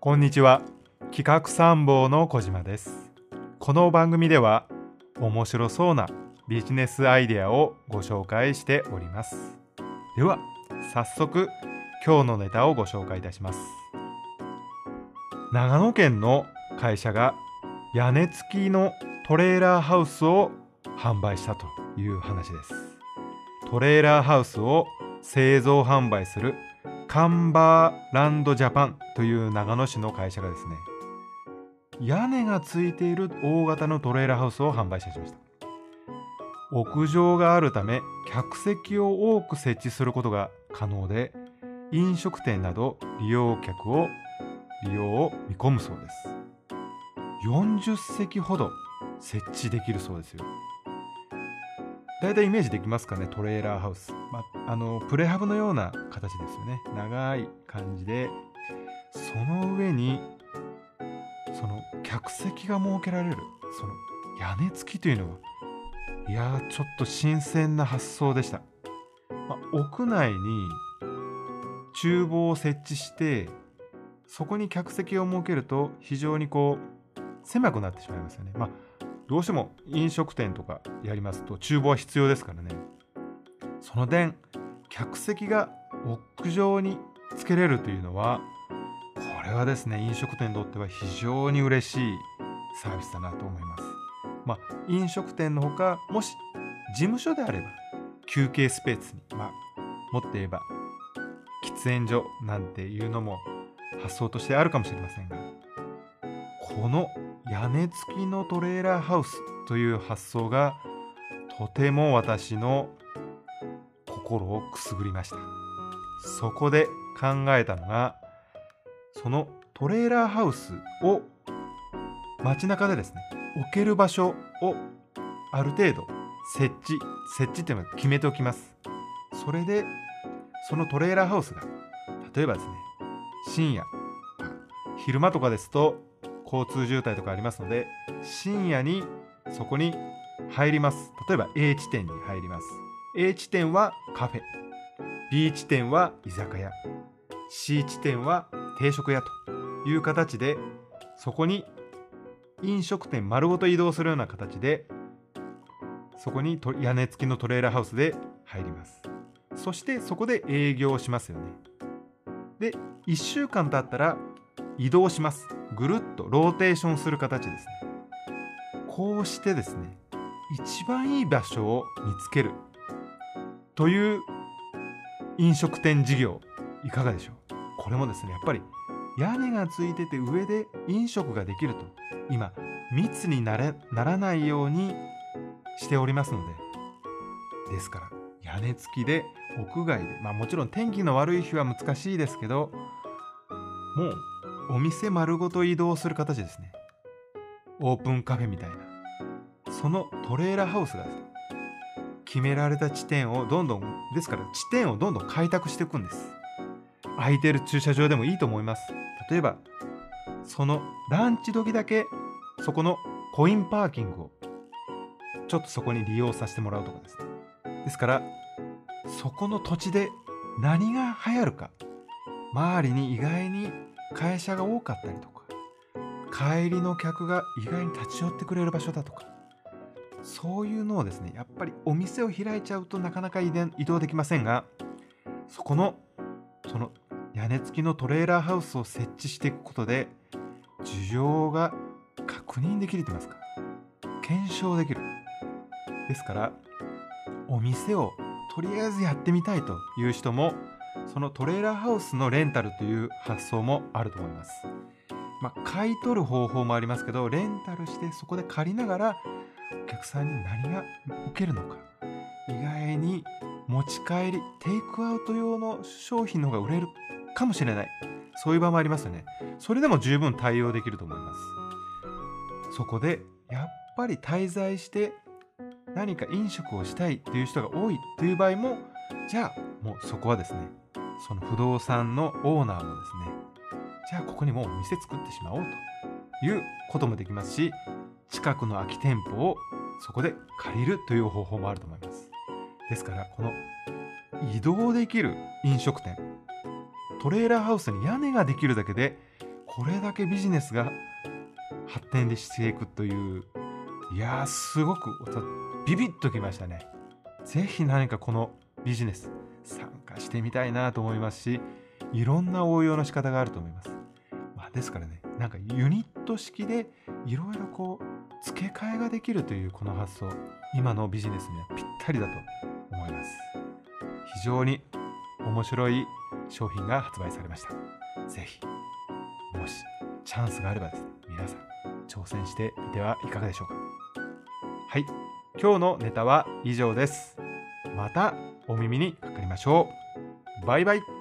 こんにちは。企画参謀の小島です。この番組では面白そうなビジネスアイデアをご紹介しております。では早速今日のネタをご紹介いたします。長野県の会社が屋根付きのトレーラーハウスを販売したという話です。トレーラーハウスを製造販売するカンバーランドジャパンという長野市の会社がですね屋根がついている大型のトレーラーハウスを販売しました。屋上があるため客席を多く設置することが可能で飲食店など利用客を利用を見込むそうです。40席ほど設置できるそうですよ。大体イメージできますかねトレーラーハウス、まああのプレハブのような形ですよね。長い感じで。その上にその客席が設けられる。その屋根付きというのはいやちょっと新鮮な発想でした、まあ、屋内に厨房を設置してそこに客席を設けると非常にこう狭くなってしまいますよね。まあどうしても飲食店とかやりますと厨房は必要ですからね。その点客席が屋上につけれるというのはこれはですね飲食店にとっては非常に嬉しいサービスだなと思います。まあ飲食店のほかもし事務所であれば休憩スペースにまあもっと言えば喫煙所なんていうのも発想としてあるかもしれませんがこの屋根付きのトレーラーハウスという発想がとても私の心をくすぐりました。そこで考えたのがそのトレーラーハウスを街中でですね置ける場所をある程度設置設置っていうのは決めておきます。それでそのトレーラーハウスが例えばですね深夜昼間とかですと交通渋滞とかありますので深夜にそこに入ります。例えば A 地点に入ります。A 地点はカフェ。B 地点は居酒屋。C 地点は定食屋という形でそこに飲食店丸ごと移動するような形でそこに屋根付きのトレーラーハウスで入ります。そしてそこで営業しますよね。で1週間経ったら移動します。ぐるっとローテーションする形ですね。こうしてですね一番いい場所を見つける。という飲食店事業いかがでしょう？これもですねやっぱり屋根がついてて上で飲食ができると今密になれならないようにしておりますのでですから屋根付きで屋外でまあもちろん天気の悪い日は難しいですけどもうお店丸ごと移動する形ですね。オープンカフェみたいな。そのトレーラーハウスがですね決められた地点をどんどんですから地点をどんどん開拓していくんです。空いてる駐車場でもいいと思います。例えばそのランチ時だけそこのコインパーキングをちょっとそこに利用させてもらうとかです。ねですからそこの土地で何が流行るか周りに意外に会社が多かったりとか帰りの客が意外に立ち寄ってくれる場所だとかそういうのをですねやっぱりお店を開いちゃうとなかなか移動できませんがそこのその屋根付きのトレーラーハウスを設置していくことで需要が確認できると言いますか検証できる。ですからお店をとりあえずやってみたいという人もそのトレーラーハウスのレンタルという発想もあると思います。まあ、買い取る方法もありますけど、レンタルしてそこで借りながらお客さんに何が受けるのか。意外に持ち帰り、テイクアウト用の商品の方が売れるかもしれない。そういう場もありますよね。それでも十分対応できると思います。そこで、やっぱり滞在して何か飲食をしたいっていう人が多いという場合も、じゃあもうそこはですね、その不動産のオーナーもですね、じゃあここにもう店作ってしまおうということもできますし、近くの空き店舗をそこで借りるという方法もあると思います。ですから、この移動できる飲食店、トレーラーハウスに屋根ができるだけで、これだけビジネスが発展でしていくといういやーすごくビビッときましたね是非何かこのビジネス参加してみたいなと思いますしいろんな応用の仕方があると思います、まあ、ですからねなんかユニット式でいろいろこう付け替えができるというこの発想今のビジネスにはぴったりだと思います。非常に面白い商品が発売されました。是非もしチャンスがあればですね皆さん挑戦してみてはいかがでしょうか。はい今日のネタは以上です。またお耳にかかりましょう。バイバイ。